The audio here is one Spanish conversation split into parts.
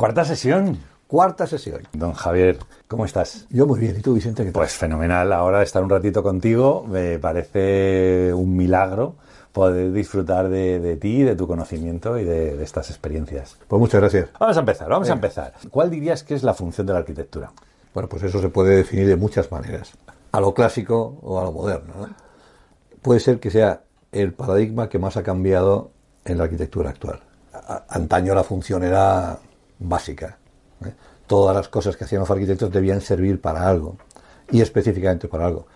Cuarta sesión. Cuarta sesión. Don Javier, ¿cómo estás? Yo muy bien. ¿Y tú, Vicente? ¿qué tal? Pues fenomenal. Ahora estar un ratito contigo me parece un milagro poder disfrutar de, de ti, de tu conocimiento y de, de, estas experiencias. Pues muchas gracias. Vamos a empezar, vamos a empezar. ¿Cuál dirías que es la función de la arquitectura? Bueno, pues eso se puede definir de muchas maneras. A lo clásico o a lo moderno. ¿no? Puede ser que sea el paradigma que más ha cambiado en la arquitectura actual. Antaño la función era básica. ¿eh? Todas las cosas que hacían los arquitectos debían servir para algo y específicamente para algo.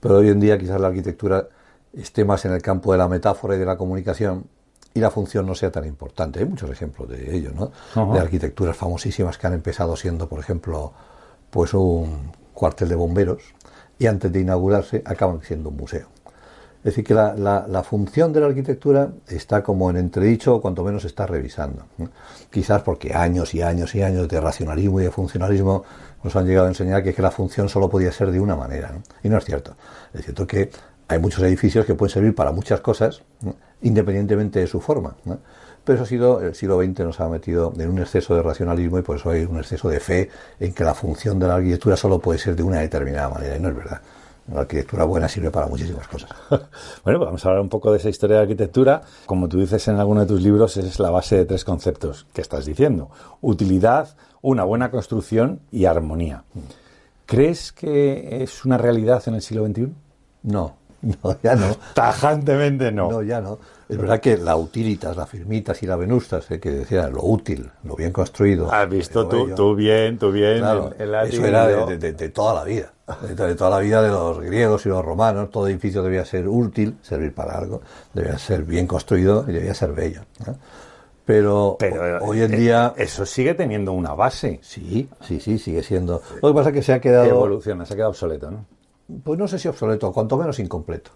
Pero hoy en día quizás la arquitectura esté más en el campo de la metáfora y de la comunicación y la función no sea tan importante. Hay muchos ejemplos de ello, ¿no? Ajá. De arquitecturas famosísimas que han empezado siendo, por ejemplo, pues un cuartel de bomberos y antes de inaugurarse acaban siendo un museo. Es decir, que la, la- la función de la arquitectura está como en entredicho o cuanto menos está revisando. Quizás porque años y años y años de racionalismo y de funcionalismo nos han llegado a enseñar que, la función solo podía ser de una manera. ¿no? Y no es cierto. Es cierto que hay muchos edificios que pueden servir para muchas cosas, independientemente de su forma. Pero eso ha sido, el siglo XX nos ha metido en un exceso de racionalismo y por eso hay un exceso de fe en que la función de la arquitectura solo puede ser de una determinada manera. Y no es verdad. La arquitectura buena sirve para muchísimas cosas. Bueno, pues vamos a hablar un poco de esa historia de arquitectura. Como tú dices en alguno de tus libros, es la base de tres conceptos que estás diciendo. Utilidad, una buena construcción y armonía. ¿Crees que es una realidad en el siglo XXI? No, no, ya no. Tajantemente no. No, ya no. Es verdad que la utilitas, la firmitas y la venustas, eh, que decían lo útil, lo bien construido. Has visto tú, tú bien, tú bien. Claro, la eso era antigüedad. de, de- de toda la vida, de, to- de toda la vida de los griegos y los romanos. Todo edificio debía ser útil, servir para algo, debía ser bien construido y debía ser bello. ¿no? Pero, Pero ho- hoy en eh, día, Eso sigue teniendo una base. sí, sí, sí, sigue siendo. Lo que pasa es que se ha quedado, Evoluciona, se ha quedado obsoleto, ¿no? pues no sé si obsoleto, cuanto menos incompleto.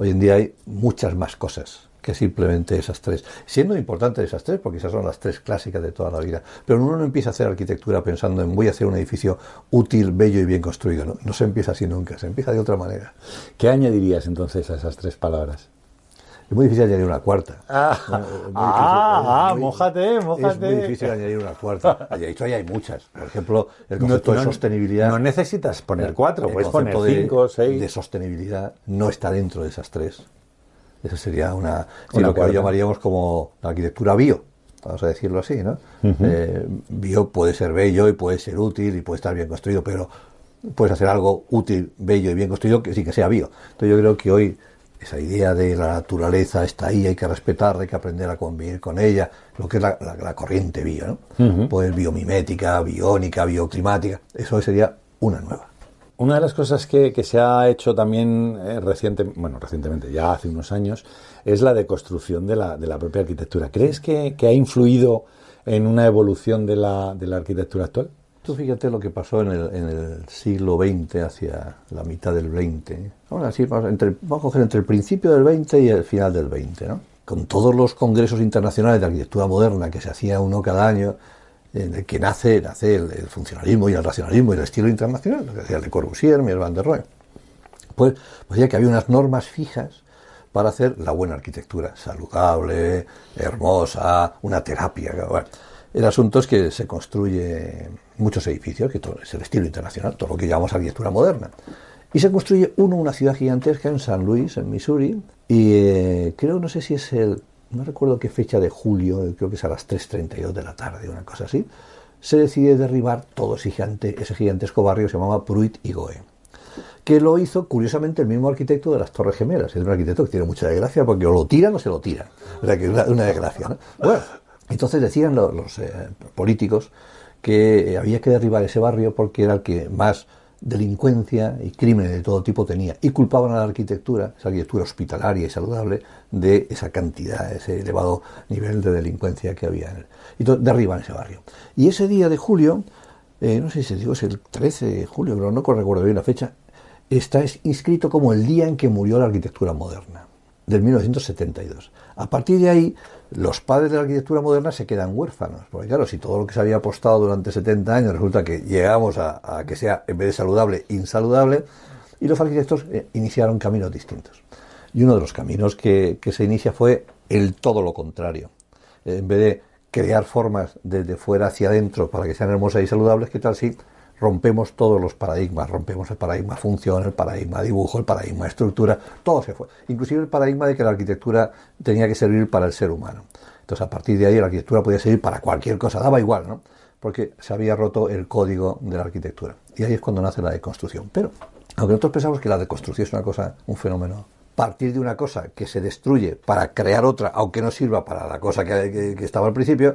Hoy en día hay muchas más cosas que simplemente esas tres. Siendo importantes esas tres, porque esas son las tres clásicas de toda la vida. Pero uno no empieza a hacer arquitectura pensando en voy a hacer un edificio útil, bello y bien construido. No, no se empieza así nunca, se empieza de otra manera. ¿Qué añadirías entonces a esas tres palabras? Es muy difícil añadir una cuarta. Ah, es muy ah, difícil, es ah, muy- mójate, Es mójate. muy difícil añadir una cuarta. Ahí ahí hay muchas. Por ejemplo, el concepto de sostenibilidad. No necesitas poner cuatro, el puedes poner concepto de- cinco, seis. De sostenibilidad no está dentro de esas tres. Eso sería una, sí, Una lo que hoy llamaríamos como la arquitectura bio, vamos a decirlo así, ¿no? Eh, bio puede ser bello y puede ser útil y puede estar bien construido, pero puedes hacer algo útil, bello y bien construido que sí que sea bio. Entonces yo creo que hoy esa idea de la naturaleza está ahí, hay que respetarla, hay que aprender a convivir con ella, lo que es la, la- la corriente bio, ¿no? Pues biomimética, biónica, bioclimática, eso sería una nueva. Una de las cosas que, que se ha hecho también eh, reciente, bueno, recientemente, ya hace unos años, es la deconstrucción de la, de la propia arquitectura. ¿Crees que, que ha influido en una evolución de la, de la arquitectura actual? Tú fíjate lo que pasó en el, en el siglo XX hacia la mitad del XX. Vamos a, decir, vamos, entre, vamos a coger entre el principio del XX y el final del XX, ¿no? Con todos los congresos internacionales de arquitectura moderna que se hacía uno cada año, en el que nace, nace el, funcionalismo y el racionalismo y el estilo internacional, lo que decía Le Corbusier, Mies van der Rohe. Pues, pues que había unas normas fijas para hacer la buena arquitectura, saludable, hermosa, una terapia. bueno. El asunto es que se construye muchos edificios, que todo es el estilo internacional, todo lo que llamamos arquitectura moderna. Y se construye uno, una ciudad gigantesca en San Luis, en Missouri, y eh, creo, no sé si es el, no recuerdo qué fecha de julio, creo que es a las 3.32 de la tarde, una cosa así, se decide derribar todo ese, gigante, ese gigantesco barrio que se llamaba Pruitt y Goe que lo hizo curiosamente el mismo arquitecto de las Torres Gemelas. Es un arquitecto que tiene mucha desgracia porque o lo tiran o se lo tiran. O sea, que es una, una desgracia. ¿no? Bueno, entonces decían los, eh, políticos que eh, había que derribar ese barrio porque era el que más delincuencia y crímenes de todo tipo tenía. Y culpaban a la arquitectura, esa arquitectura hospitalaria y saludable, de esa cantidad, ese elevado nivel de delincuencia que había en él. Y derriban ese barrio. Y ese día de julio, eh, no sé si digo, es el 13 de julio, pero no recuerdo bien la fecha, está inscrito como el día en que murió la arquitectura moderna, del 1972. A partir de ahí, los padres de la arquitectura moderna se quedan huérfanos, porque claro, si todo lo que se había apostado durante 70 años resulta que llegamos a, que sea, en vez de saludable, insaludable, y los arquitectos eh, iniciaron caminos distintos. Y uno de los caminos que, que se inicia fue el todo lo contrario. En vez de crear formas desde fuera hacia adentro para que sean hermosas y saludables, ¿qué tal si rompemos todos los paradigmas, rompemos el paradigma función, el paradigma dibujo, el paradigma estructura, todo se fue. Inclusive el paradigma de que la arquitectura tenía que servir para el ser humano. Entonces a partir de ahí la arquitectura podía servir para cualquier cosa, daba igual, ¿no? Porque se había roto el código de la arquitectura. Y ahí es cuando nace la deconstrucción. Pero, aunque nosotros pensamos que la deconstrucción es una cosa, un fenómeno partir de una cosa que se destruye para crear otra, aunque no sirva para la cosa que, estaba al principio,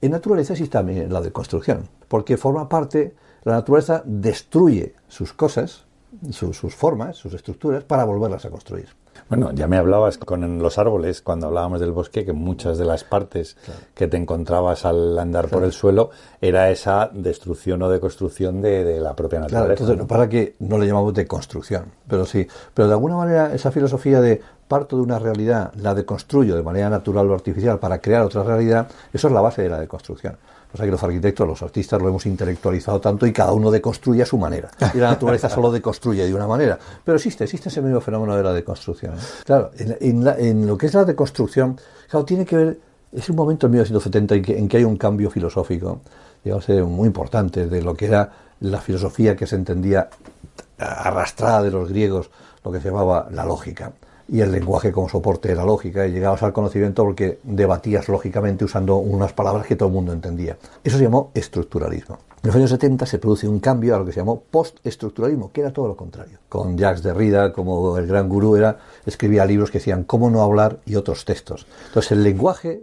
en naturaleza existe también la deconstrucción, porque forma parte la naturaleza destruye sus cosas, sus formas, sus estructuras, para volverlas a construir. Bueno, ya me hablabas con los árboles, cuando hablábamos del bosque, que muchas de las partes que te encontrabas al andar por el suelo era esa destrucción o deconstrucción de, de la propia naturaleza. Claro, entonces, para que no le llamamos deconstrucción, pero sí. Pero de alguna manera esa filosofía de parto de una realidad, la deconstruyo de manera natural o artificial para crear otra realidad, eso es la base de la deconstrucción. Sea que los arquitectos, los artistas lo hemos intelectualizado tanto y cada uno deconstruye a su manera. Y la naturaleza solo deconstruye de una manera. Pero existe, existe ese mismo fenómeno de la deconstrucción. Claro, en, lo que es la deconstrucción, claro, tiene que ver, es un momento en 1970 en en que hay un cambio filosófico, digamos, eh, muy importante de lo que era la filosofía que se entendía arrastrada de los griegos, lo que se llamaba la lógica y el lenguaje como soporte de la lógica y llegabas al conocimiento porque debatías lógicamente usando unas palabras que todo el mundo entendía. Eso se llamó estructuralismo. En los años 70 se produce un cambio a lo que se llamó postestructuralismo, que era todo lo contrario. Con Jacques Derrida, como el gran gurú era, escribía libros que decían cómo no hablar y otros textos. Entonces el lenguaje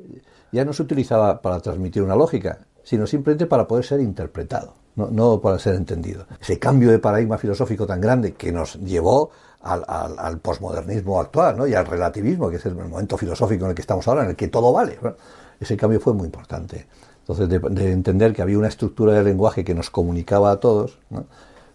ya no se utilizaba para transmitir una lógica, sino simplemente para poder ser interpretado, no, no para ser entendido. Ese cambio de paradigma filosófico tan grande que nos llevó al, al, posmodernismo actual ¿no? y al relativismo, que es el momento filosófico en el que estamos ahora, en el que todo vale. ese cambio fue muy importante. Entonces, de, entender que había una estructura del lenguaje que nos comunicaba a todos,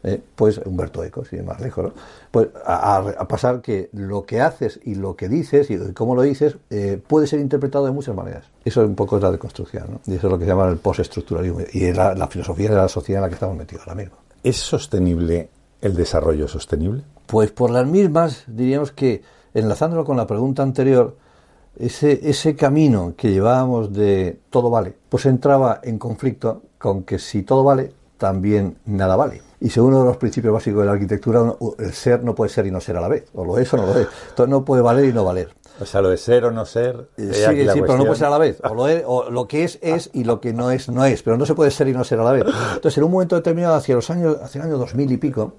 eh, pues Humberto Eco, sin más lejos, pues a, pasar que lo que haces y lo que dices y cómo lo dices eh, puede ser interpretado de muchas maneras. Eso un poco es la deconstrucción, ¿no? y eso es lo que se llama el postestructuralismo y es la, la filosofía de la sociedad en la que estamos metidos ahora mismo. ¿Es sostenible el desarrollo sostenible? Pues por las mismas, diríamos que, enlazándolo con la pregunta anterior, ese, ese camino que llevábamos de todo vale, pues entraba en conflicto con que si todo vale, también nada vale. Y según uno de los principios básicos de la arquitectura, el ser no puede ser y no ser a la vez. O lo es o no lo es. Entonces no puede valer y no valer. O sea, lo de ser o no ser. Eh, sí, sí, pero no puede ser a la vez. O lo, o lo, que es, es y lo que no es, no es. Pero no se puede ser y no ser a la vez. Entonces, en un momento determinado, hacia los años, hacia el año 2000 y pico,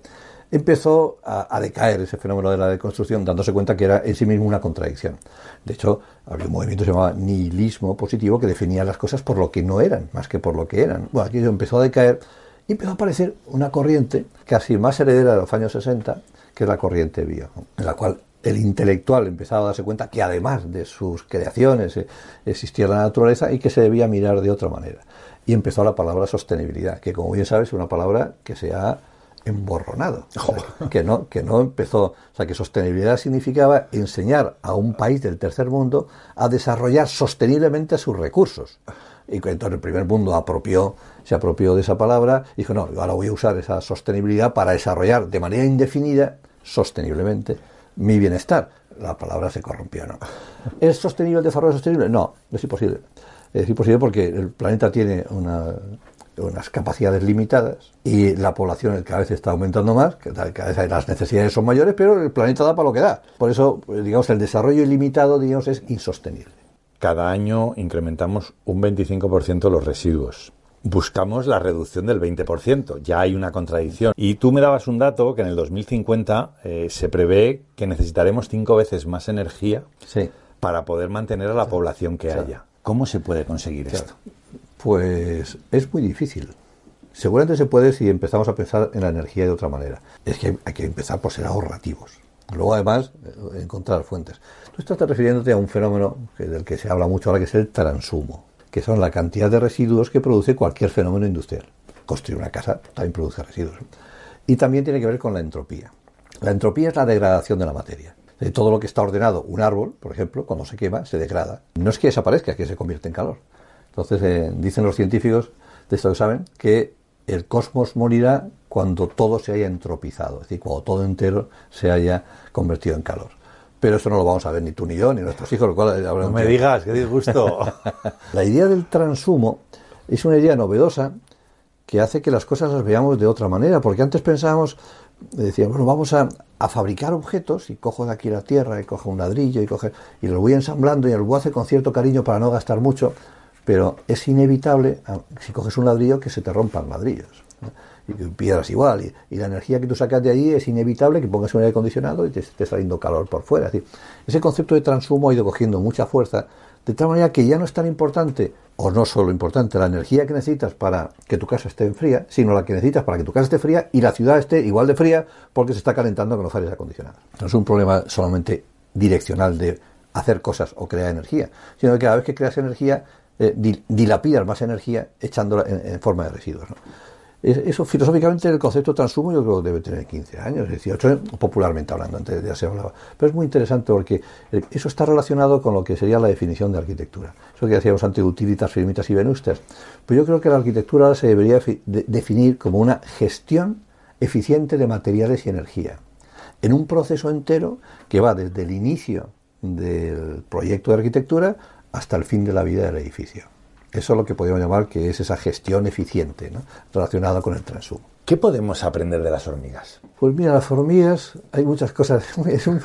empezó a, decaer ese fenómeno de la deconstrucción, dándose cuenta que era en sí mismo una contradicción. De hecho, había un movimiento que se llamaba nihilismo positivo que definía las cosas por lo que no eran, más que por lo que eran. Bueno, aquello empezó a decaer y empezó a aparecer una corriente casi más heredera de los años 60, que es la corriente bio, en la cual el intelectual empezaba a darse cuenta que además de sus creaciones eh, existía la naturaleza y que se debía mirar de otra manera. Y empezó la palabra sostenibilidad, que como bien sabes es una palabra que se ha emborronado. que, no, que no empezó. O sea, que sostenibilidad significaba enseñar a un país del tercer mundo a desarrollar sosteniblemente sus recursos. Y entonces el primer mundo apropió, se apropió de esa palabra y dijo, no, ahora voy a usar esa sostenibilidad para desarrollar de manera indefinida, sosteniblemente, mi bienestar. La palabra se corrompió, ¿no? ¿Es sostenible el desarrollo sostenible? No, es imposible. Es imposible porque el planeta tiene una unas capacidades limitadas y la población cada vez está aumentando más, cada vez las necesidades son mayores, pero el planeta da para lo que da. Por eso, pues, digamos, el desarrollo ilimitado, digamos, es insostenible. Cada año incrementamos un 25% los residuos. Buscamos la reducción del 20%. Ya hay una contradicción. Y tú me dabas un dato que en el 2050 eh, se prevé que necesitaremos cinco veces más energía para poder mantener a la población que haya. ¿Cómo se puede conseguir esto? Pues es muy difícil. Seguramente se puede si empezamos a pensar en la energía de otra manera. Es que hay que empezar por ser ahorrativos. Luego, además, eh, encontrar fuentes. Tú estás refiriéndote a un fenómeno del que se habla mucho ahora, que es el transumo, que son la cantidad de residuos que produce cualquier fenómeno industrial. Construir una casa también produce residuos. Y también tiene que ver con la entropía. La entropía es la degradación de la materia. De todo lo que está ordenado, un árbol, por ejemplo, cuando se quema, se degrada. No es que desaparezca, es que se convierte en calor. Entonces, eh, dicen los científicos, de esto que saben, que el cosmos morirá cuando todo se haya entropizado, es decir, cuando todo entero se haya convertido en calor. Pero eso no lo vamos a ver ni tú ni yo, ni nuestros hijos. Lo cual no me digas, qué disgusto. la idea del transumo es una idea novedosa que hace que las cosas las veamos de otra manera, porque antes pensábamos, decíamos, bueno, vamos a, fabricar objetos y cojo de aquí la tierra y cojo un ladrillo y coge y lo voy ensamblando y lo voy a hacer con cierto cariño para no gastar mucho, pero es inevitable, ah, si coges un ladrillo, que se te rompan ladrillos y piedras igual, y, la energía que tú sacas de allí es inevitable que pongas un aire acondicionado y te esté saliendo calor por fuera. Es decir, ese concepto de transumo ha ido cogiendo mucha fuerza, de tal manera que ya no es tan importante, o no solo importante, la energía que necesitas para que tu casa esté fría, sino la que necesitas para que tu casa esté fría y la ciudad esté igual de fría porque se está calentando con los aires acondicionados. No es un problema solamente direccional de hacer cosas o crear energía, sino que cada vez que creas energía, eh, dilapidas más energía echándola en, forma de residuos. Eso filosóficamente el concepto de transumo yo creo que debe tener 15 años, 18, popularmente hablando, antes ya se hablaba. Pero es muy interesante porque eso está relacionado con lo que sería la definición de arquitectura. Eso que decíamos antes, utilitas, firmitas y venustas. Pues yo creo que la arquitectura se debería definir como una gestión eficiente de materiales y energía. En un proceso entero que va desde el inicio del proyecto de arquitectura hasta el fin de la vida del edificio. Eso es lo que podríamos llamar que es esa gestión eficiente relacionada con el transumo. ¿Qué podemos aprender de las hormigas? Pues mira, las hormigas, hay muchas cosas, es un,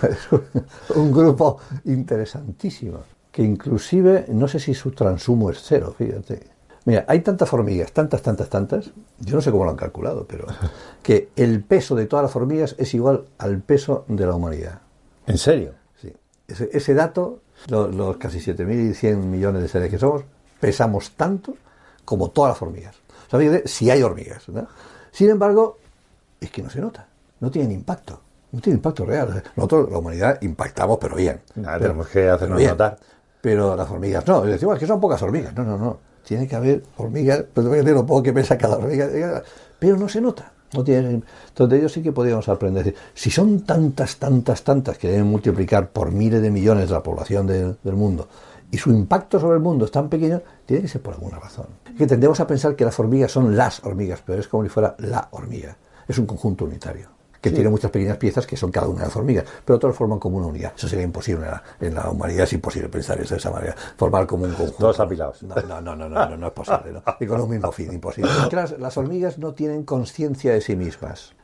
un, grupo interesantísimo, que inclusive, no sé si su transumo es cero, fíjate. Mira, hay tantas hormigas, tantas, tantas, tantas, yo no sé cómo lo han calculado, pero que el peso de todas las hormigas es igual al peso de la humanidad. ¿En serio? Sí. Ese, dato, los, los casi 7.100 millones de seres que somos, pesamos tanto como todas las hormigas. O sea, si hay hormigas. Sin embargo, es que no se nota, no tienen impacto, no tiene impacto real. Nosotros, la humanidad, impactamos, pero bien. tenemos que hacernos notar. Pero las hormigas no, decimos es que son pocas hormigas. No, no, no. Tiene que haber hormigas, pero lo poco que pesa cada hormiga, pero no se nota. No tiene, entonces ellos sí que podríamos aprender. Si son tantas, tantas, tantas que deben multiplicar por miles de millones la población del mundo, y su impacto sobre el mundo es tan pequeño, tiene que ser por alguna razón. Que tendemos a pensar que las hormigas son las hormigas, pero es como si fuera la hormiga. Es un conjunto unitario que tiene muchas pequeñas piezas que son cada una de las hormigas, pero todas forman como una unidad. Eso sería imposible en la, humanidad, es imposible pensar eso de esa manera, formar como un conjunto. Todos apilados. No, no, no, no, no, no, es posible. Y con un mismo fin, imposible. las, hormigas no tienen conciencia de sí mismas.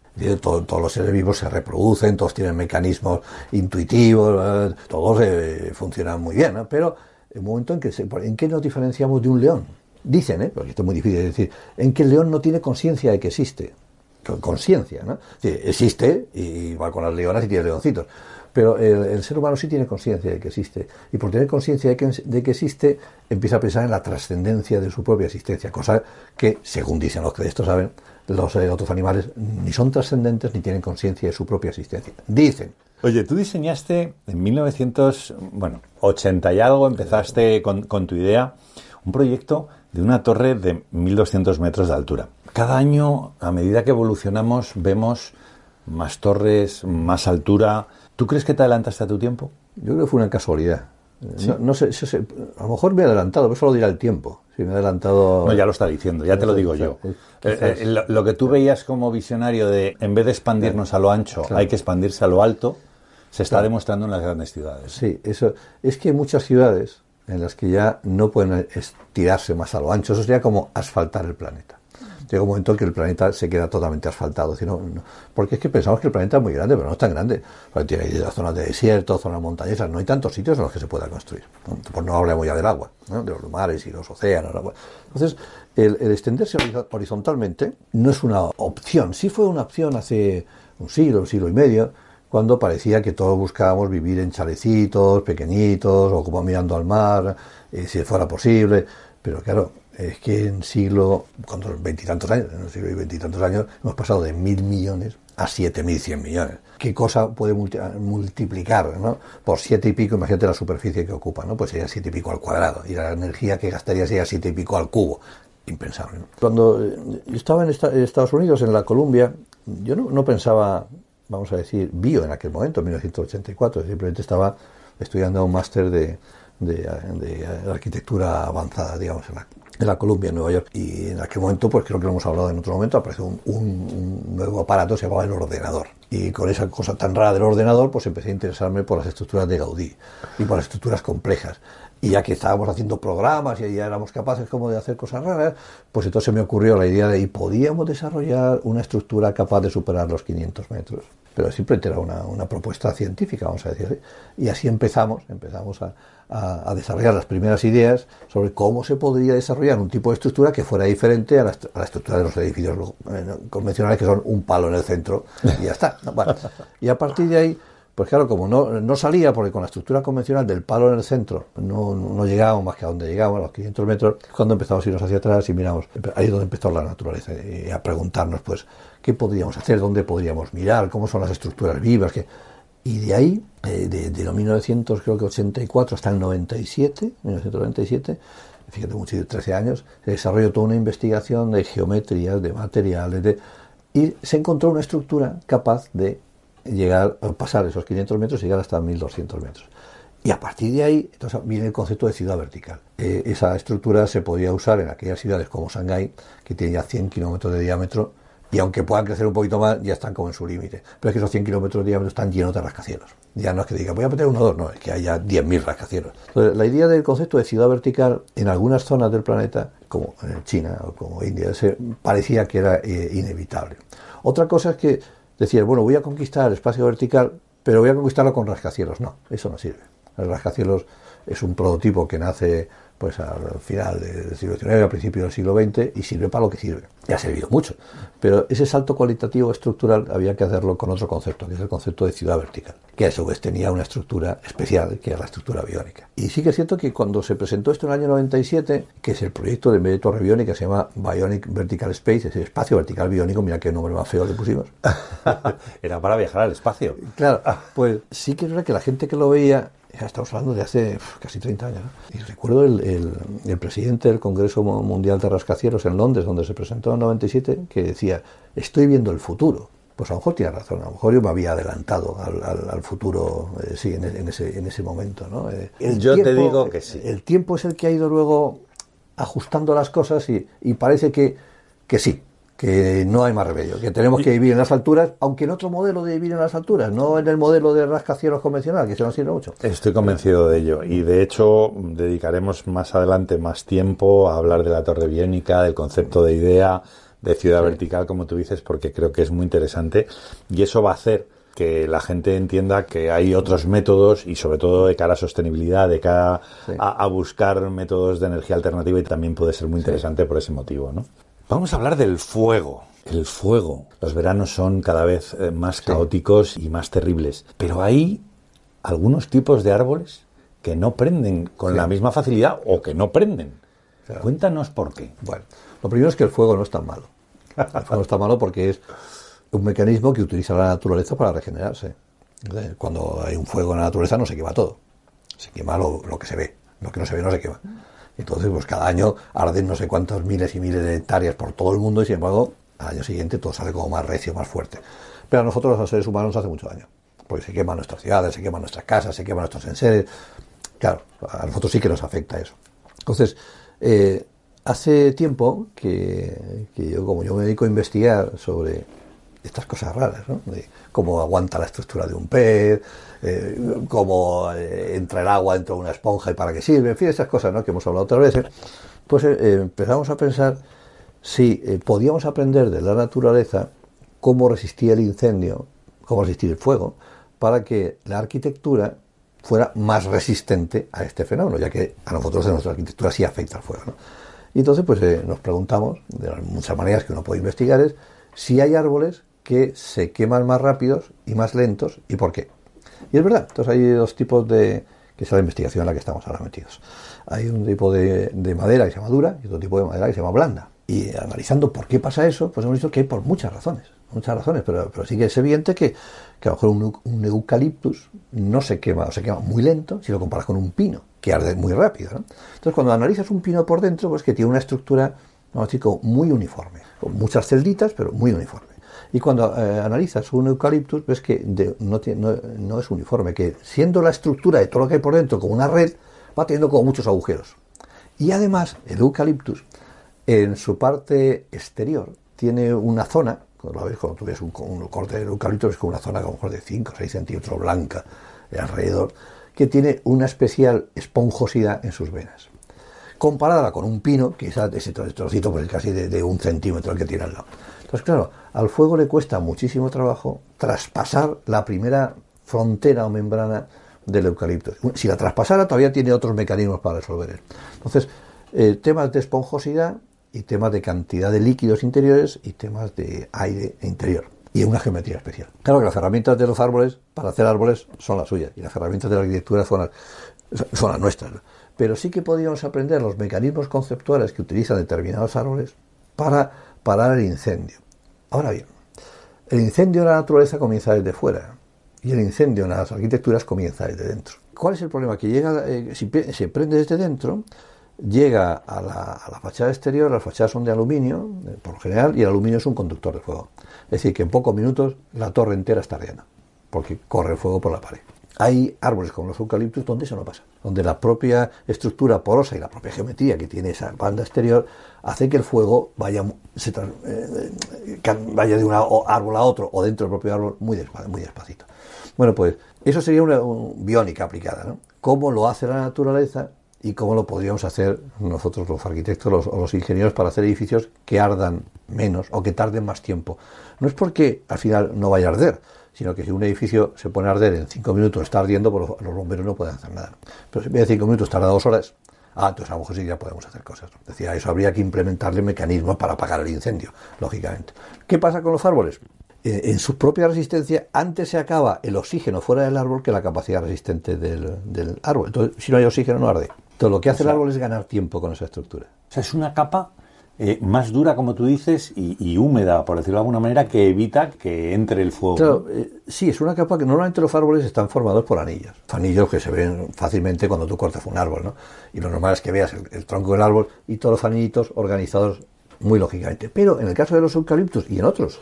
todos los seres vivos se reproducen, todos tienen mecanismos intuitivos, todos eh, funcionan muy bien, ¿no? pero el momento en que en qué nos diferenciamos de un león. Dicen, ¿eh? porque esto es muy difícil de decir, en que el león no tiene conciencia de que existe. Conciencia, ¿no? existe, y va con las leonas y tiene leoncitos. Pero el, ser humano sí tiene conciencia de que existe. Y por tener conciencia de que, de que existe, empieza a pensar en la trascendencia de su propia existencia. Cosa que, según dicen los que esto saben, los eh, otros animales ni son trascendentes ni tienen conciencia de su propia existencia. Dicen. Oye, tú diseñaste en 1980 y algo, empezaste con, tu idea, un proyecto de una torre de 1200 metros de altura. Cada año, a medida que evolucionamos, vemos más torres, más altura. ¿Tú crees que te adelantaste a tu tiempo? Yo creo que fue una casualidad. No, sé, a lo mejor me he adelantado, pero eso lo dirá el tiempo. Si me he adelantado. No, ya lo está diciendo, ya te lo digo yo. Eh, eh, lo, que tú veías como visionario de, en vez de expandirnos a lo ancho, hay que expandirse a lo alto, se está demostrando en las grandes ciudades. Sí, eso es que muchas ciudades en las que ya no pueden estirarse más a lo ancho. Eso sería como asfaltar el planeta. Llega un momento en que el planeta se queda totalmente asfaltado. porque es que pensamos que el planeta es muy grande, pero no es tan grande. Porque tiene zonas de desierto, zonas montañosas. No hay tantos sitios en los que se pueda construir. Pues no hablemos ya del agua, de los mares y los océanos. Entonces, el, el extenderse horizontalmente no es una opción. Sí fue una opción hace un siglo, un siglo y medio, cuando parecía que todos buscábamos vivir en chalecitos, pequeñitos, o como mirando al mar, eh, si fuera posible. Pero claro, es que en siglo, cuando veintitantos años, en el siglo y veintitantos años, hemos pasado de mil millones a siete mil cien millones. ¿Qué cosa puede multiplicar ¿no? por siete y pico? Imagínate la superficie que ocupa, ¿no? Pues sería siete y pico al cuadrado. Y la energía que gastaría sería siete y pico al cubo. Impensable. Cuando eh, estaba en Estados Unidos, en la Columbia, yo no, no pensaba, vamos a decir, bio en aquel momento, en 1984. Simplemente estaba estudiando un máster de, de, arquitectura avanzada, digamos, en la, en la Columbia, en Nueva York. Y en aquel momento, pues creo que lo hemos hablado en otro momento, apareció un, un, nuevo aparato, se llamaba el ordenador. Y con esa cosa tan rara del ordenador, pues empecé a interesarme por las estructuras de Gaudí y por las estructuras complejas. Y ya que estábamos haciendo programas y ya éramos capaces como de hacer cosas raras, pues entonces se me ocurrió la idea de, ¿y podíamos desarrollar una estructura capaz de superar los 500 metros? Pero simplemente era una, una propuesta científica, vamos a decir. Y así empezamos, empezamos a, a, desarrollar las primeras ideas sobre cómo se podría desarrollar un tipo de estructura que fuera diferente a la, estructura de los edificios eh, convencionales, que son un palo en el centro y ya está. Y a partir de ahí, pues claro, como no, no, salía, porque con la estructura convencional del palo en el centro no, no llegábamos más que a donde llegábamos, a los 500 metros, cuando empezamos a irnos hacia atrás y miramos, ahí es donde empezó la naturaleza, a preguntarnos, pues, qué podríamos hacer, dónde podríamos mirar, cómo son las estructuras vivas, que y de ahí, eh, de, de, los 1984 hasta el 97, 1997, fíjate, muchos 13 años, se desarrolló toda una investigación de geometrías, de materiales, de, y se encontró una estructura capaz de llegar, pasar esos 500 metros y llegar hasta 1200 metros. Y a partir de ahí, entonces viene el concepto de ciudad vertical. Eh, esa estructura se podía usar en aquellas ciudades como Shanghái, que tiene ya 100 kilómetros de diámetro, y aunque puedan crecer un poquito más, ya están como en su límite. Pero es que esos 100 kilómetros de diámetro están llenos de rascacielos. Ya no es que diga, voy a meter uno o dos, no, es que haya 10.000 rascacielos. Entonces, la idea del concepto de ciudad vertical en algunas zonas del planeta, como China o como India, parecía que era eh, inevitable. Otra cosa es que decir, bueno, voy a conquistar el espacio vertical, pero voy a conquistarlo con rascacielos. No, eso no sirve. El rascacielos es un prototipo que nace pues al final del siglo XIX, al principio del siglo XX, y sirve para lo que sirve. Y ha servido mucho. Pero ese salto cualitativo estructural había que hacerlo con otro concepto, que es el concepto de ciudad vertical, que a su vez tenía una estructura especial, que era la estructura biónica. Y sí que es cierto que cuando se presentó esto en el año 97, que es el proyecto de medio torre biónica, se llama Bionic Vertical Space, es el espacio vertical biónico, mira qué nombre más feo le pusimos. era para viajar al espacio. Claro, pues sí que es verdad que la gente que lo veía ya estamos hablando de hace casi 30 años. Y recuerdo el, el, presidente del Congreso Mundial de Rascacielos en Londres, donde se presentó en 97, que decía, estoy viendo el futuro. Pues a lo mejor tiene razón, a lo mejor yo me había adelantado al, al, futuro, eh, sí, en, en, ese, en ese momento. ¿no? Eh, yo te digo que sí. El tiempo es el que ha ido luego ajustando las cosas y, y parece que, que sí, que no hay más remedio, que tenemos que vivir en las alturas, aunque en otro modelo de vivir en las alturas, no en el modelo de rascacielos convencional, que se nos sirve mucho. Estoy convencido de ello. Y de hecho dedicaremos más adelante más tiempo a hablar de la torre biónica, del concepto de idea de ciudad vertical, como tú dices, porque creo que es muy interesante. Y eso va a hacer que la gente entienda que hay otros métodos y sobre todo de cara a sostenibilidad, de cara a, buscar métodos de energía alternativa y también puede ser muy interesante por ese motivo, ¿no? Vamos a hablar del fuego. El fuego. Los veranos son cada vez eh, más caóticos y más terribles. Pero hay algunos tipos de árboles que no prenden con la misma facilidad o que no prenden. Cuéntanos por qué. Bueno, lo primero es que el fuego no es tan malo. El fuego no está malo porque es un mecanismo que utiliza la naturaleza para regenerarse. Cuando hay un fuego en la naturaleza no se quema todo. Se quema lo, lo que se ve. Lo que no se ve no se quema. Entonces, pues cada año arden no sé cuántos miles y miles de hectáreas por todo el mundo y sin embargo, al año siguiente todo sale como más recio, más fuerte. Pero a nosotros, los seres humanos, nos hace mucho daño. Porque se queman nuestras ciudades, se queman nuestras casas, se queman nuestros enseres. Claro, a nosotros sí que nos afecta eso. Entonces, eh, hace tiempo que, que, yo, como yo me dedico a investigar sobre estas cosas raras, ¿no? De cómo aguanta la estructura de un pez, eh, cómo eh, entra el agua dentro de una esponja y para qué sirve, en fin, esas cosas ¿no? que hemos hablado otras veces, pues eh, empezamos a pensar si podíamos aprender de la naturaleza cómo resistía el incendio, cómo resistir el fuego, para que la arquitectura fuera más resistente a este fenómeno, ya que a nosotros en nuestra arquitectura sí afecta al fuego. ¿no? Y entonces pues nos preguntamos, de muchas maneras que uno puede investigar, es si hay árboles que se queman más rápidos y más lentos y por qué. Y es verdad, entonces hay dos tipos de que es la investigación en la que estamos ahora metidos. Hay un tipo de, madera que se llama dura y otro tipo de madera que se llama blanda. Y analizando por qué pasa eso, pues hemos visto que hay por muchas razones, muchas razones, pero, pero sí que es evidente que, que a lo mejor un, eucaliptus no se quema, o se quema muy lento si lo comparas con un pino, que arde muy rápido. Entonces, cuando analizas un pino por dentro, pues que tiene una estructura, vamos a decir, muy uniforme, con muchas celditas, pero muy uniforme. Y cuando eh, analizas un eucaliptus, ves que no, no, es uniforme, que siendo la estructura de todo lo que hay por dentro como una red, va teniendo como muchos agujeros. Y además, el eucaliptus, en su parte exterior, tiene una zona, cuando ves, cuando tú ves un, corte de eucaliptus, es como una zona a lo mejor de 5 o 6 centímetros blanca alrededor, que tiene una especial esponjosidad en sus venas. Comparada con un pino, quizás ese trocito pues, casi de, de un centímetro el que tiene al lado. Pues claro, al fuego le cuesta muchísimo trabajo traspasar la primera frontera o membrana del eucalipto. Si la traspasara, todavía tiene otros mecanismos para resolver. Entonces, eh, temas de esponjosidad y temas de cantidad de líquidos interiores y temas de aire interior. Y una geometría especial. Claro que las herramientas de los árboles, para hacer árboles, son las suyas. Y las herramientas de la arquitectura son las, son las nuestras. Pero sí que podríamos aprender los mecanismos conceptuales que utilizan determinados árboles para parar el incendio. Ahora bien, el incendio en la naturaleza comienza desde fuera y el incendio en las arquitecturas comienza desde dentro. ¿Cuál es el problema? Que llega, eh, si se prende desde dentro, llega a la, fachada exterior, las fachadas son de aluminio, eh, por lo general, y el aluminio es un conductor de fuego. Es decir, que en pocos minutos la torre entera está ardiendo, porque corre el fuego por la pared. Hay árboles como los eucaliptos donde eso no pasa, donde la propia estructura porosa y la propia geometría que tiene esa banda exterior hace que el fuego vaya, eh, vaya de un árbol a otro o dentro del propio árbol muy, muy despacito. Bueno, pues eso sería una biónica aplicada, ¿no? ¿Cómo lo hace la naturaleza y cómo lo podríamos hacer nosotros los arquitectos o los ingenieros para hacer edificios que ardan menos o que tarden más tiempo? No es porque al final no vaya a arder, sino que si un edificio se pone a arder en cinco minutos, está ardiendo, pues los, bomberos no pueden hacer nada. Pero si en vez de cinco minutos tarda dos horas, ah, entonces a lo mejor sí ya podemos hacer cosas. Decía, eso habría que implementarle mecanismos para apagar el incendio, lógicamente. ¿Qué pasa con los árboles? Eh, en su propia resistencia, antes se acaba el oxígeno fuera del árbol que la capacidad resistente del, del árbol. Entonces, si no hay oxígeno, no arde. Entonces, lo que hace el árbol es ganar tiempo con esa estructura. O sea, es una capa eh, más dura, como tú dices, y, húmeda, por decirlo de alguna manera, que evita que entre el fuego. Claro, eh, sí, es una capa que normalmente los árboles están formados por anillos. Anillos que se ven fácilmente cuando tú cortas un árbol, ¿no? Y lo normal es que veas el, tronco del árbol y todos los anillitos organizados muy lógicamente. Pero en el caso de los eucaliptos y en otros,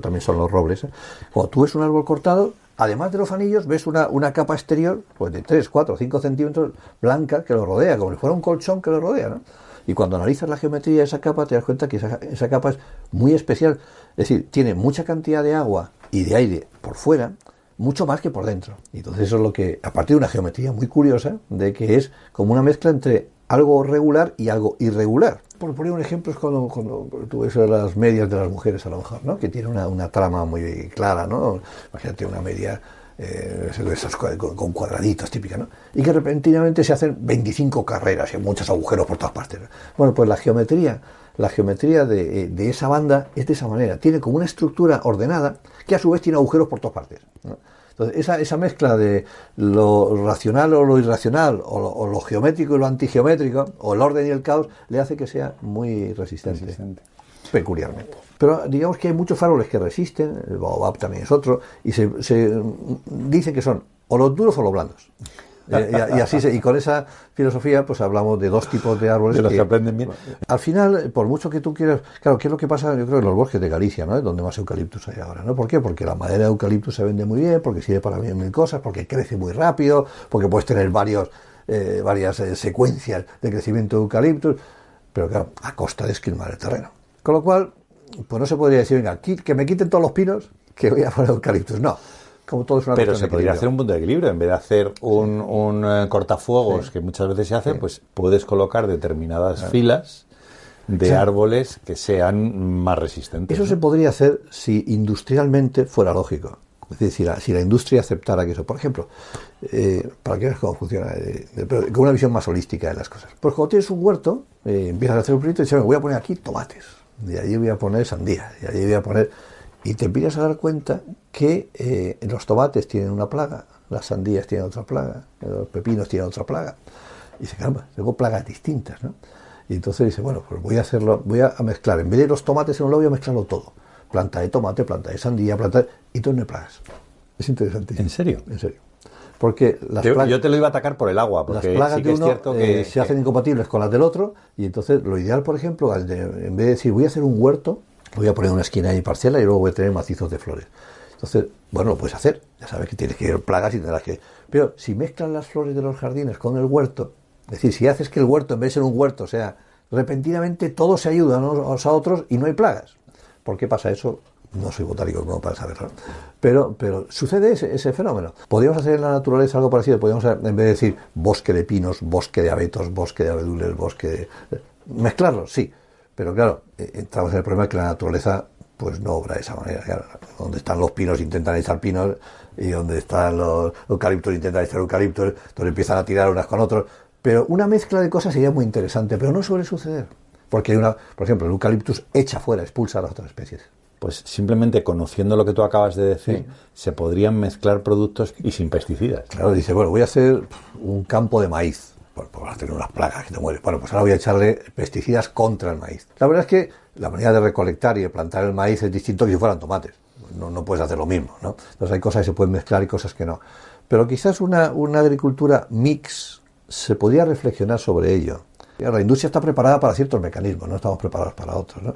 también son los robles, ¿eh? cuando tú ves un árbol cortado, además de los anillos, ves una, una capa exterior pues de 3, 4, 5 centímetros blanca que lo rodea, como si fuera un colchón que lo rodea, ¿no? Y cuando analizas la geometría de esa capa, te das cuenta que esa, capa es muy especial. Es decir, tiene mucha cantidad de agua y de aire por fuera, mucho más que por dentro. Y entonces eso es lo que, a partir de una geometría muy curiosa, de que es como una mezcla entre algo regular y algo irregular. Por poner un ejemplo es cuando, cuando tú ves las medias de las mujeres a lo mejor, ¿no? que tiene una, una trama muy clara, ¿no? Imagínate una media eh, con cuadraditos típicas, ¿no? Y que repentinamente se hacen 25 carreras y muchos agujeros por todas partes. Bueno, pues la geometría, la geometría de, esa banda es de esa manera. Tiene como una estructura ordenada que a su vez tiene agujeros por todas partes. Entonces, esa, mezcla de lo racional o lo irracional, o lo, geométrico y lo antigeométrico, o el orden y el caos, le hace que sea muy resistente. Peculiarmente. Pero digamos que hay muchos árboles que resisten, el baobab también es otro, y se, se dicen que son o los duros o los blandos. Eh, y, así y con esa filosofía pues hablamos de dos tipos de árboles que, aprenden bien. Al final, por mucho que tú quieras, claro, ¿qué es lo que pasa? Yo creo en los bosques de Galicia, ¿no? Es donde más eucaliptus hay ahora, ¿no? ¿Por qué? Porque la madera de eucaliptus se vende muy bien, porque sirve para mil cosas, porque crece muy rápido, porque puedes tener varios, eh, varias eh, secuencias de crecimiento de eucaliptus, pero claro, a costa de esquilmar el terreno. Con lo cual, pues no se podría decir, venga, que me quiten todos los pinos, que voy a poner eucaliptus. No. Como todo es una Pero se podría hacer un punto de equilibrio. En vez de hacer un, eh, cortafuegos que muchas veces se hace, pues puedes colocar determinadas filas de árboles que sean más resistentes. Eso se podría hacer si industrialmente fuera lógico. Es decir, si la, industria aceptara que eso, por ejemplo, eh, para que veas cómo funciona, eh, con una visión más holística de las cosas. Pues cuando tienes un huerto, empiezas a hacer un proyecto y dices, voy a poner aquí tomates y allí voy a poner sandía, y allí voy a poner... Y te empiezas a dar cuenta que eh, los tomates tienen una plaga las sandías tienen otra plaga, los pepinos tienen otra plaga. Y dice, caramba, tengo plagas distintas, ¿no? Y entonces dice, bueno, pues voy a hacerlo, voy a mezclar, en vez de los tomates en un lado, voy a mezclarlo todo. Planta de tomate, planta de sandía, planta de... y todo no hay plagas. Es interesante. ¿En serio? En serio. Porque las Yo, plagas, yo te lo iba a atacar por el agua, las porque plagas sí que de es uno cierto que eh, se hacen incompatibles con las del otro y entonces lo ideal, por ejemplo, al de- en vez de decir voy a hacer un huerto, voy a poner una esquina ahí parcela y luego voy a tener macizos de flores. Entonces, bueno, lo puedes hacer, ya sabes que tienes que ir plagas y tendrás que... Pero si mezclan las flores de los jardines con el huerto, es decir, si haces que el huerto en vez de ser un huerto, sea, repentinamente todos se ayudan unos a otros y no hay plagas. ¿Por qué pasa eso? No soy botánico como para saberlo. Pero, pero sucede ese, ese fenómeno. Podríamos hacer en la naturaleza algo parecido. Podríamos, en vez de decir bosque de pinos, bosque de abetos, bosque de abedules, bosque de... Mezclarlos, sí. Pero claro, eh, entramos en el problema que la naturaleza pues no obra de esa manera. Donde están los pinos intentan echar pinos y donde están los eucaliptos intentan echar eucaliptos, donde empiezan a tirar unas con otros. Pero una mezcla de cosas sería muy interesante, pero no suele suceder. Porque hay una, por ejemplo, el eucaliptus echa fuera, expulsa a las otras especies. Pues simplemente conociendo lo que tú acabas de decir, se podrían mezclar productos y sin pesticidas. Claro, dice, bueno, voy a hacer un campo de maíz. Vas a tener unas plagas que te mueres. Bueno, pues ahora voy a echarle pesticidas contra el maíz. La verdad es que la manera de recolectar y de plantar el maíz es distinto que si fueran tomates. No, no puedes hacer lo mismo, ¿no? Entonces hay cosas que se pueden mezclar y cosas que no. Pero quizás una, una agricultura mix se podría reflexionar sobre ello. La industria está preparada para ciertos mecanismos, no estamos preparados para otros, ¿no?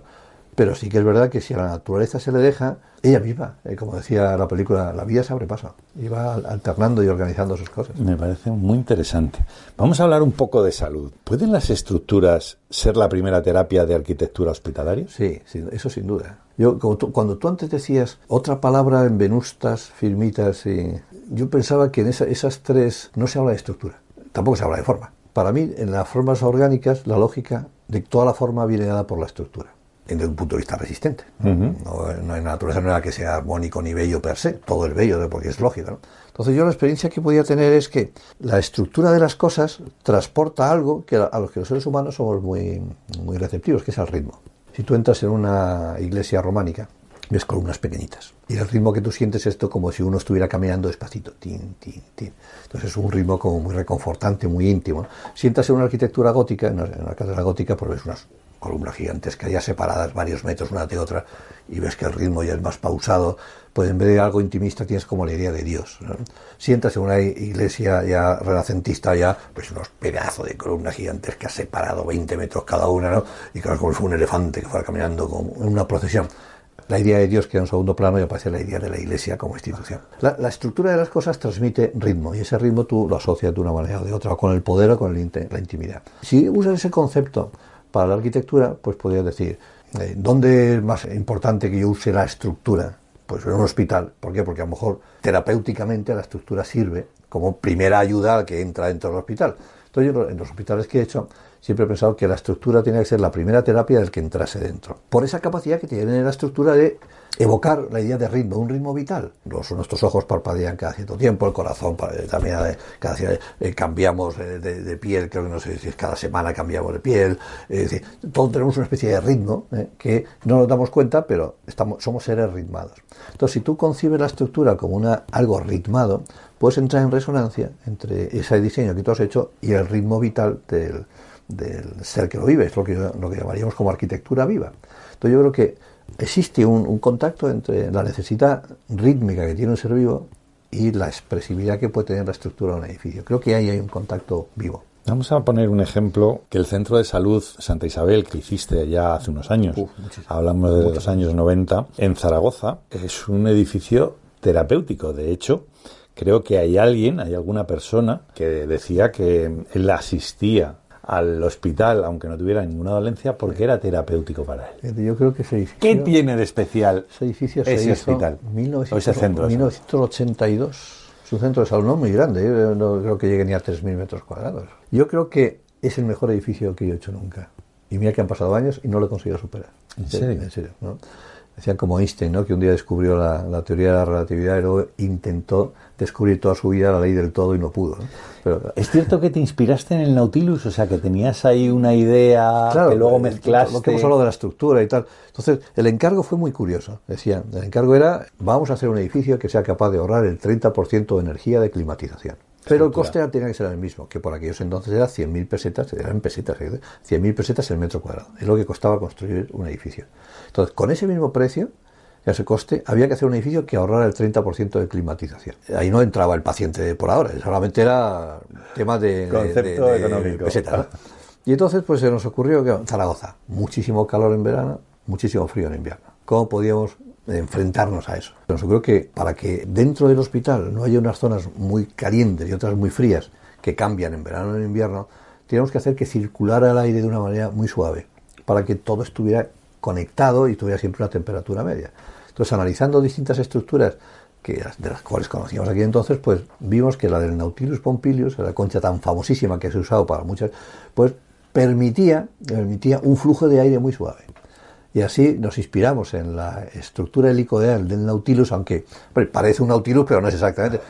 Pero sí que es verdad que si a la naturaleza se le deja, ella misma, eh, como decía la película, la vida se abre paso. Y va alternando y organizando sus cosas. Me parece muy interesante. Vamos a hablar un poco de salud. ¿Pueden las estructuras ser la primera terapia de arquitectura hospitalaria? Sí, eso sin duda. Yo, tú- cuando tú antes decías otra palabra en venustas, firmitas, y yo pensaba que en esa- esas tres no se habla de estructura, tampoco se habla de forma. Para mí, en las formas orgánicas, la lógica de toda la forma viene dada por la estructura, desde un punto de vista resistente. no, no en la naturaleza no era que sea armónico ni bello per se, todo es bello porque es lógico. ¿no? Entonces yo la experiencia que podía tener es que la estructura de las cosas transporta algo que a los que los seres humanos somos muy, muy receptivos, que es el ritmo. Si tú entras en una iglesia románica, ves columnas pequeñitas. Y el ritmo que tú sientes es esto como si uno estuviera caminando despacito. Tin, tin, tin. Entonces es un ritmo como muy reconfortante, muy íntimo. Sientas en una arquitectura gótica, en una, en catedral gótica, pues ves unas columnas gigantescas ya separadas varios metros una de otra y ves que el ritmo ya es más pausado. Pues en vez de algo intimista tienes como la idea de Dios. ¿no? En una iglesia ya renacentista ya, pues unos pedazos de columnas gigantescas separado 20 metros cada una, ¿no? Y claro, como si fuera un elefante que fuera caminando como en una procesión. La idea de Dios queda en segundo plano y aparece la idea de la Iglesia como institución. La, estructura de las cosas transmite ritmo y ese ritmo tú lo asocias de una manera o de otra, o con el poder o con la intimidad. Si usas ese concepto para la arquitectura, pues podrías decir, eh, ¿dónde es más importante que yo use la estructura? Pues en un hospital. ¿Por qué? Porque a lo mejor terapéuticamente la estructura sirve como primera ayuda al que entra dentro del hospital. Entonces yo en los hospitales que he hecho siempre he pensado que la estructura tiene que ser la primera terapia del que entrase dentro. Por esa capacidad que tiene la estructura de evocar la idea de ritmo, un ritmo vital. Los, nuestros ojos parpadean cada cierto tiempo, el corazón eh, también eh, cada eh, cambiamos de, piel, creo que no sé si cada semana cambiamos de piel. Es decir, todos tenemos una especie de ritmo eh, que no nos damos cuenta, pero estamos, somos seres ritmados. Entonces, si tú concibes la estructura como una, algo ritmado, puedes entrar en resonancia entre ese diseño que tú has hecho y el ritmo vital del, del ser que lo vive, es lo que, lo que llamaríamos como arquitectura viva. Entonces yo creo que existe un, un contacto entre la necesidad rítmica que tiene un ser vivo y la expresividad que puede tener la estructura de un edificio. Creo que ahí hay un contacto vivo. Vamos a poner un ejemplo que el Centro de Salud Santa Isabel, que hiciste ya hace unos años, Uf, hablamos de los años 90, en Zaragoza, es un edificio terapéutico. De hecho, creo que hay alguien, hay alguna persona que decía que él asistía al hospital, aunque no tuviera ninguna dolencia, porque era terapéutico para él. Yo creo que ese edificio, ¿Qué tiene de especial ese edificio se ese hizo hospital? en 1900 o ese centro de salud? 1982. Es un centro de salud no muy grande, yo no creo que llegue ni a 3.000 metros cuadrados. Yo creo que es el mejor edificio que yo he hecho nunca. Y mira que han pasado años y no lo he conseguido superar. ¿En serio? En serio, ¿no? Decían como Einstein, ¿no? que un día descubrió la, teoría de la relatividad y luego intentó descubrir toda su vida la ley del todo y no pudo. Pero, ¿Es cierto que te inspiraste en el Nautilus? O sea, que tenías ahí una idea que luego mezclaste... Lo que hemos hablado de la estructura y tal. Entonces, el encargo fue muy curioso. Decían, el encargo era, vamos a hacer un edificio que sea capaz de ahorrar el 30% de energía de climatización. Pero el coste tenía que ser el mismo, que por aquellos entonces era 100.000 pesetas, eran pesetas, 100.000 ¿eh? pesetas el metro cuadrado. Es lo que costaba construir un edificio. Entonces, con ese mismo precio, ese coste, había que hacer un edificio que ahorrara el 30% de climatización. Ahí no entraba el paciente por ahora, solamente era tema de, Concepto económico. pesetas. Y entonces, pues se nos ocurrió que Zaragoza, muchísimo calor en verano, muchísimo frío en invierno. ¿Cómo podíamos enfrentarnos a eso. Nos ocurrió que para que dentro del hospital no haya unas zonas muy calientes y otras muy frías que cambian en verano y en invierno, teníamos que hacer que circulara el aire de una manera muy suave para que todo estuviera conectado y tuviera siempre una temperatura media. Entonces, analizando distintas estructuras que, de las cuales conocíamos aquí entonces, pues vimos que la del Nautilus Pompilius, la concha tan famosísima que se ha usado para muchas, pues permitía, permitía un flujo de aire muy suave. Y así nos inspiramos en la estructura helicoidal del Nautilus, aunque parece un Nautilus, pero no es exactamente,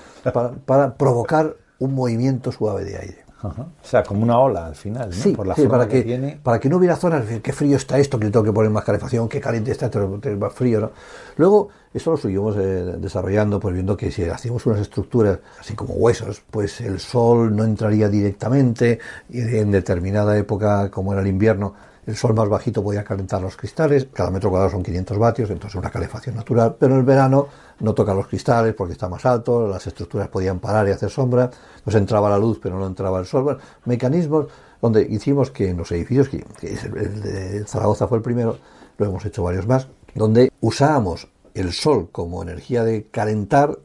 para, provocar un movimiento suave de aire. O sea, como una ola al final, ¿no? Sí, Por la para, que, para que no hubiera zonas, qué frío está esto, que le tengo que poner más calefacción, qué caliente está esto, más frío, ¿no? Luego, eso lo seguimos eh, desarrollando, pues viendo que si hacíamos unas estructuras así como huesos, pues el sol no entraría directamente, y en determinada época, como era el invierno, el sol más bajito podía calentar los cristales, cada metro cuadrado son 500 vatios, entonces una calefacción natural, pero en el verano no toca los cristales porque está más alto, las estructuras podían parar y hacer sombra, nos entraba la luz pero no entraba el sol, bueno, mecanismos donde hicimos que en los edificios, que, el de Zaragoza fue el primero, lo hemos hecho varios más, donde usábamos el sol como energía de calentar,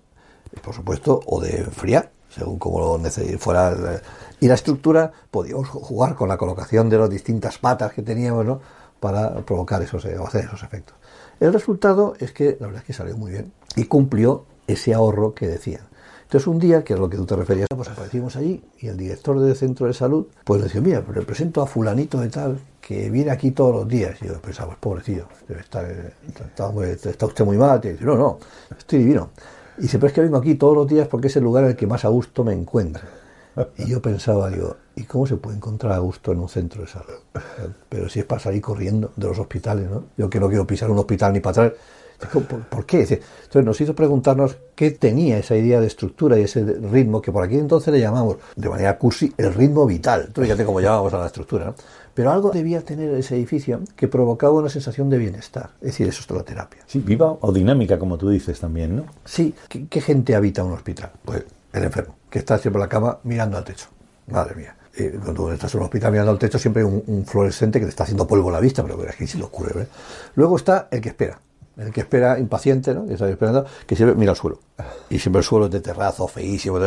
por supuesto, o de enfriar, según como lo fuera y la estructura podíamos jugar con la colocación de las distintas patas que teníamos para provocar esos, o hacer esos efectos. El resultado es que la verdad es que salió muy bien y cumplió ese ahorro que decían. Entonces un día, que es lo que tú te referías, pues aparecimos allí y el director del centro de salud pues le decía, mira, le presento a fulanito de tal que viene aquí todos los días. Y yo pensaba, pues pobrecillo, está, está, usted muy mal. Y dice, no, no, estoy divino. Y dice, pero es que vengo aquí todos los días porque es el lugar en el que más a gusto me encuentro. Y yo pensaba, digo, ¿y cómo se puede encontrar a gusto en un centro de salud? Pero si es para salir corriendo de los hospitales, ¿no? Yo que no quiero pisar un hospital ni para atrás. ¿Por, qué? Entonces nos hizo preguntarnos qué tenía esa idea de estructura y ese ritmo que por aquí entonces le llamamos, de manera cursi, el ritmo vital. Tú fíjate cómo llamábamos a la estructura, ¿no? Pero algo debía tener ese edificio que provocaba una sensación de bienestar. Es decir, eso es toda la terapia. Sí, viva o dinámica, como tú dices también, ¿no? Sí. ¿Qué, qué gente habita un hospital? Pues el enfermo, que está siempre en la cama mirando al techo. Madre mía. cuando estás en un hospital mirando al techo, siempre hay un, fluorescente que te está haciendo polvo a la vista, pero aquí se lo ocurre. ¿eh? Luego está el que espera. El que espera impaciente, ¿no? que está esperando, que siempre mira al suelo. Y siempre el suelo es de terrazo, feísimo.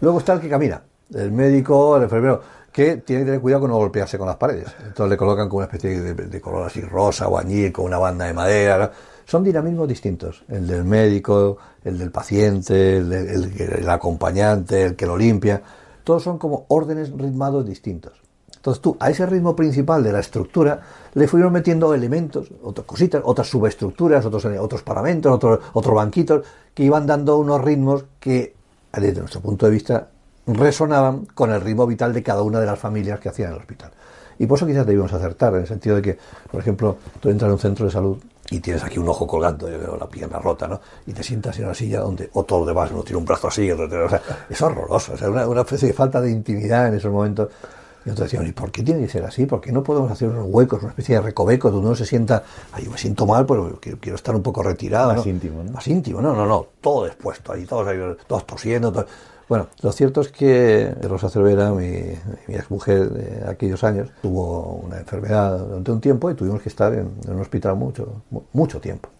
Luego está el que camina. El médico, el enfermero, que tiene que tener cuidado con no golpearse con las paredes. Entonces le colocan con una especie de, color así rosa o añil, con una banda de madera. Son dinamismos distintos. El del médico, el del paciente, el, acompañante, el que lo limpia. Todos son como órdenes ritmados distintos. Entonces tú a ese ritmo principal de la estructura le fueron metiendo elementos, otras cositas, otras subestructuras, otros, otros paramentos, otros, otros banquitos, que iban dando unos ritmos que, desde nuestro punto de vista, resonaban con el ritmo vital de cada una de las familias que hacían el hospital. Y por eso quizás debíamos acertar, en el sentido de que, por ejemplo, tú entras en un centro de salud y tienes aquí un ojo colgando, yo veo la pierna rota, ¿no? Y te sientas en una silla donde, o todo lo demás, uno tiene un brazo así, o sea, es horroroso, o sea, una, una especie de falta de intimidad en esos momentos. Y otros decían, ¿y por qué tiene que ser así? ¿Por qué no podemos hacer unos huecos, una especie de recoveco donde uno se sienta, ay, me siento mal, pero quiero, estar un poco retirado. Más íntimo, ¿no? Más íntimo, no, no, no, todo expuesto ahí, todos, todos tosiendo. Bueno, lo cierto es que Rosa Cervera, mi, mi exmujer de aquellos años, tuvo una enfermedad durante un tiempo y tuvimos que estar en, en un hospital mucho, mucho tiempo.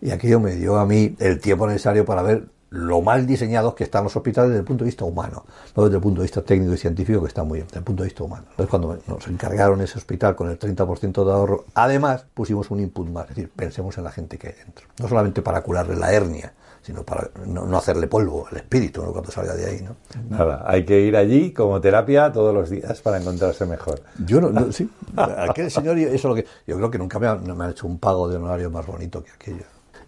Y aquello me dio a mí el tiempo necesario para ver lo mal diseñados que están los hospitales desde el punto de vista humano, no desde el punto de vista técnico y científico, que está muy bien, desde el punto de vista humano. Entonces, cuando nos encargaron ese hospital con el 30% de ahorro, además pusimos un input más, es decir, pensemos en la gente que hay dentro. No solamente para curarle la hernia, sino para no, hacerle polvo al espíritu cuando salga de ahí. ¿no? Nada, hay que ir allí como terapia todos los días para encontrarse mejor. Yo no, sí, aquel señor, eso lo que, yo creo que nunca me, han hecho un pago de honorario más bonito que aquello.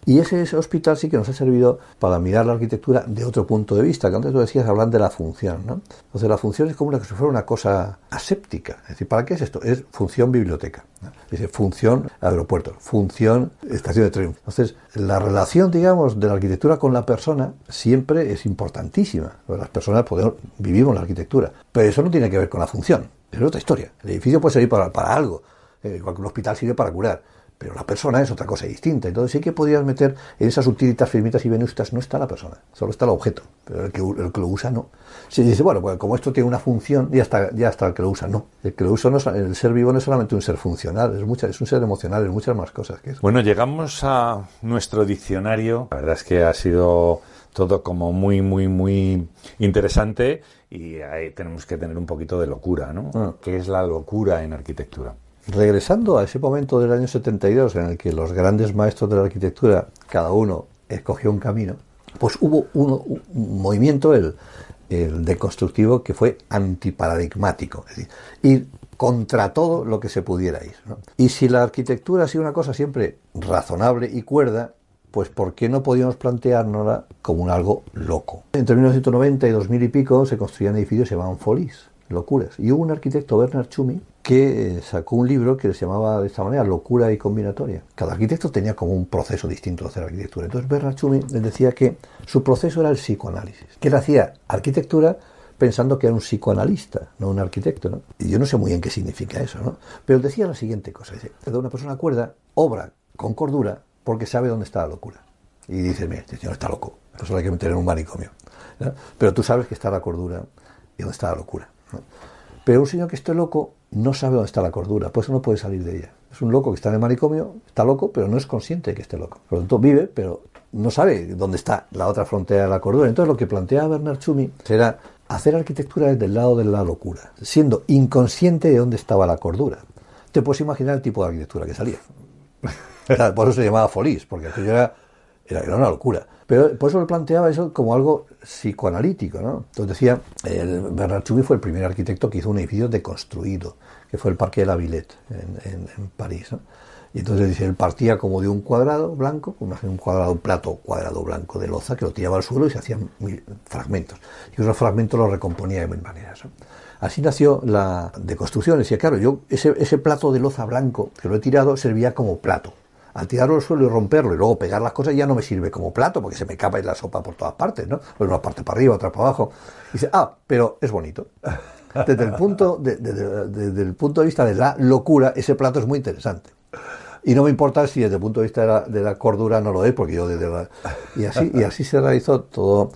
Y ese, hospital sí que nos ha servido para mirar la arquitectura de otro punto de vista, que antes tú decías, hablan de la función, ¿no? Entonces la función es como una, si fuera una cosa aséptica. Es decir, ¿para qué es esto? Es función biblioteca. Dice, función aeropuerto, función estación de tren. Entonces, la relación, digamos, de la arquitectura con la persona siempre es importantísima. Las personas podemos, vivimos la arquitectura, pero eso no tiene que ver con la función. Es otra historia. El edificio puede servir para, para algo, eh, igual hospital sirve para curar pero la persona es otra cosa distinta. Entonces sí que podrías meter en esas utilitas, firmitas y venustas, no está la persona, solo está el objeto, pero el que, el que lo usa no. Si dice, bueno, pues como esto tiene una función, ya está, ya está el que lo usa, no. El que lo usa no es, el ser vivo no es solamente un ser funcional, es, mucha, es un ser emocional, es muchas más cosas que eso. Bueno, llegamos a nuestro diccionario. La verdad es que ha sido todo como muy, muy, muy interesante y ahí tenemos que tener un poquito de locura, ¿no? Ah. ¿Qué es la locura en arquitectura? Regresando a ese momento del año 72 en el que los grandes maestros de la arquitectura, cada uno escogió un camino, pues hubo un movimiento, el, el deconstructivo, que fue antiparadigmático, es decir, ir contra todo lo que se pudiera ir. ¿no? Y si la arquitectura ha sido una cosa siempre razonable y cuerda, pues ¿por qué no podíamos planteárnosla como un algo loco? Entre 1990 y 2000 y pico se construían edificios que se llamaban folies, locuras. Y hubo un arquitecto, Bernard Tschumi, que eh, sacó un libro que se llamaba de esta manera, Locura y Combinatoria. Cada arquitecto tenía como un proceso distinto de hacer arquitectura. Entonces Bernard Tschumi les decía que su proceso era el psicoanálisis, que él hacía arquitectura pensando que era un psicoanalista, no un arquitecto. ¿no? Y yo no sé muy bien qué significa eso, ¿no? pero decía la siguiente cosa, dice, una persona cuerda, obra con cordura porque sabe dónde está la locura. Y dices, mira, este señor está loco, eso lo hay que meter en un manicomio. ¿no? Pero tú sabes que está la cordura y dónde está la locura. Pero un señor que esté loco no sabe dónde está la cordura, por eso no puede salir de ella. Es un loco que está en el manicomio, está loco, pero no es consciente de que esté loco. Por lo tanto, vive, pero no sabe dónde está la otra frontera de la cordura. Entonces, lo que plantea Bernard Tschumi será hacer arquitectura desde el lado de la locura, siendo inconsciente de dónde estaba la cordura. Te puedes imaginar el tipo de arquitectura que salía. Por eso se llamaba Folis, porque aquello era, era, era una locura. Pero por eso lo planteaba eso como algo psicoanalítico, ¿no? Entonces decía, Bernard Tschumi fue el primer arquitecto que hizo un edificio deconstruido, que fue el Parque de la Villette en, París, ¿no? Y entonces dice, él partía como de un cuadrado blanco, imagina un cuadrado, un plato cuadrado blanco de loza que lo tiraba al suelo y se hacían fragmentos. Y esos fragmentos los recomponía de mil maneras. Así nació la deconstrucción. Decía, claro, yo ese, ese plato de loza blanco que lo he tirado servía como plato. Al tirarlo al suelo y romperlo y luego pegar las cosas ya no me sirve como plato porque se me capa la sopa por todas partes, ¿no? Pues una parte para arriba, otra para abajo. Y dice, ah, pero es bonito. Desde el punto, de- de- de- desde el punto de vista de la locura, ese plato es muy interesante. Y no me importa si desde el punto de vista de la, de la cordura no lo es, porque yo desde la... Y así, y así se realizó todo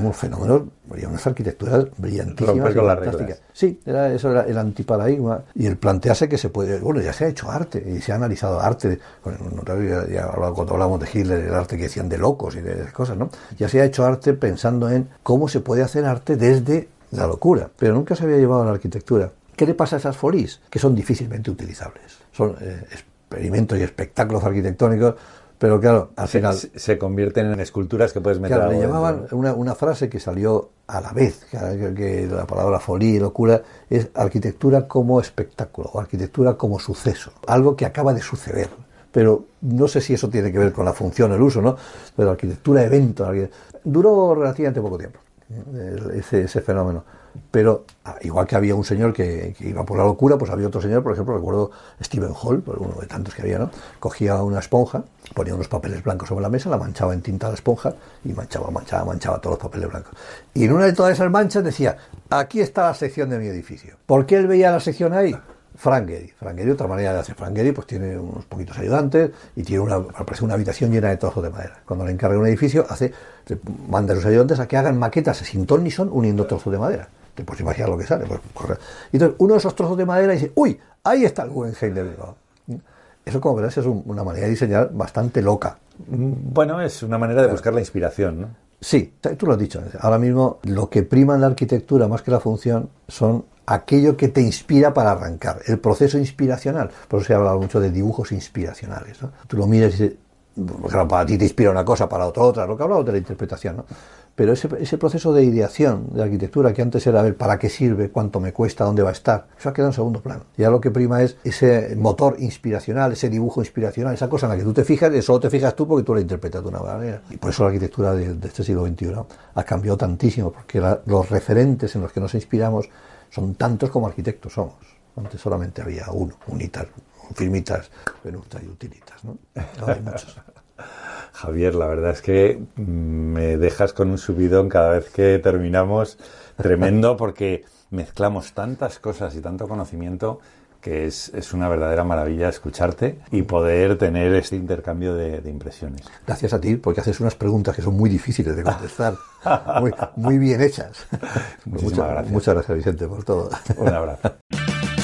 unos fenómenos, había unas arquitecturas brillantísimas. Con las reglas. Sí, era, eso era el antiparadigma y el plantearse que se puede, bueno, ya se ha hecho arte y se ha analizado arte, bueno, no, ya, cuando hablamos de Hitler, el arte que decían de locos y de, de cosas, ¿no? Ya se ha hecho arte pensando en cómo se puede hacer arte desde la locura, pero nunca se había llevado a la arquitectura. ¿Qué le pasa a esas folis? Que son difícilmente utilizables. Son eh, experimentos y espectáculos arquitectónicos, pero claro, al final... se- se convierten en esculturas que puedes meter Claro, le llamaban una, una frase que salió a la vez, que, la palabra folía y locura es arquitectura como espectáculo o arquitectura como suceso, algo que acaba de suceder. Pero no sé si eso tiene que ver con la función, el uso, ¿no? Pero arquitectura evento, duró relativamente poco tiempo eh, ese, ese fenómeno. Pero ah, igual que había un señor que, iba por la locura, pues había otro señor, por ejemplo, recuerdo Stephen Hall, por uno de tantos que había, ¿no? Cogía una esponja, ponía unos papeles blancos sobre la mesa, la manchaba en tinta la esponja y manchaba, manchaba, manchaba todos los papeles blancos. Y en una de todas esas manchas decía, aquí está la sección de mi edificio. ¿Por qué él veía la sección ahí? Frank Gehry. Frank Gehry, otra manera de hacer Frank Gehry, pues tiene unos poquitos ayudantes y tiene una, parece una habitación llena de trozos de madera. Cuando le encarga un edificio, hace, manda a sus ayudantes a que hagan maquetas sin ton ni son uniendo trozos de madera. Te puedes imaginar lo que sale. Pues, corre. Y entonces, uno de esos trozos de madera dice, uy, ahí está el Guggenheim de Bilbao. Eso, como verás, es un- una manera de diseñar bastante loca. Bueno, es una manera de buscar la inspiración, ¿no? Sí, tú lo has dicho. Ahora mismo lo que prima en la arquitectura más que la función son aquello que te inspira para arrancar, el proceso inspiracional. Por eso se ha hablado mucho de dibujos inspiracionales. ¿no? Tú lo miras y dices, claro, para ti te inspira una cosa, para otro otra, lo que hablamos de la interpretación, ¿no? Pero ese, ese proceso de ideación de arquitectura que antes era ver para qué sirve, cuánto me cuesta, dónde va a estar, eso ha quedado en segundo plano. Ya lo que prima es ese motor inspiracional, ese dibujo inspiracional, esa cosa en la que tú te fijas, y solo te fijas tú porque tú la interpretas de una manera. Y por eso la arquitectura de, este siglo XXI ha cambiado tantísimo, porque la, los referentes en los que nos inspiramos son tantos como arquitectos somos. Antes solamente había uno, unitas, firmitas, venutas y utilitas. ¿no? Ahora hay muchos. Javier, la verdad es que me dejas con un subidón cada vez que terminamos, tremendo, porque mezclamos tantas cosas y tanto conocimiento que es, es, una verdadera maravilla escucharte y poder tener este intercambio de, de, impresiones. Gracias a ti, porque haces unas preguntas que son muy difíciles de contestar, muy, muy, bien hechas. Muchas gracias. Muchas gracias, Vicente, por todo. Un abrazo.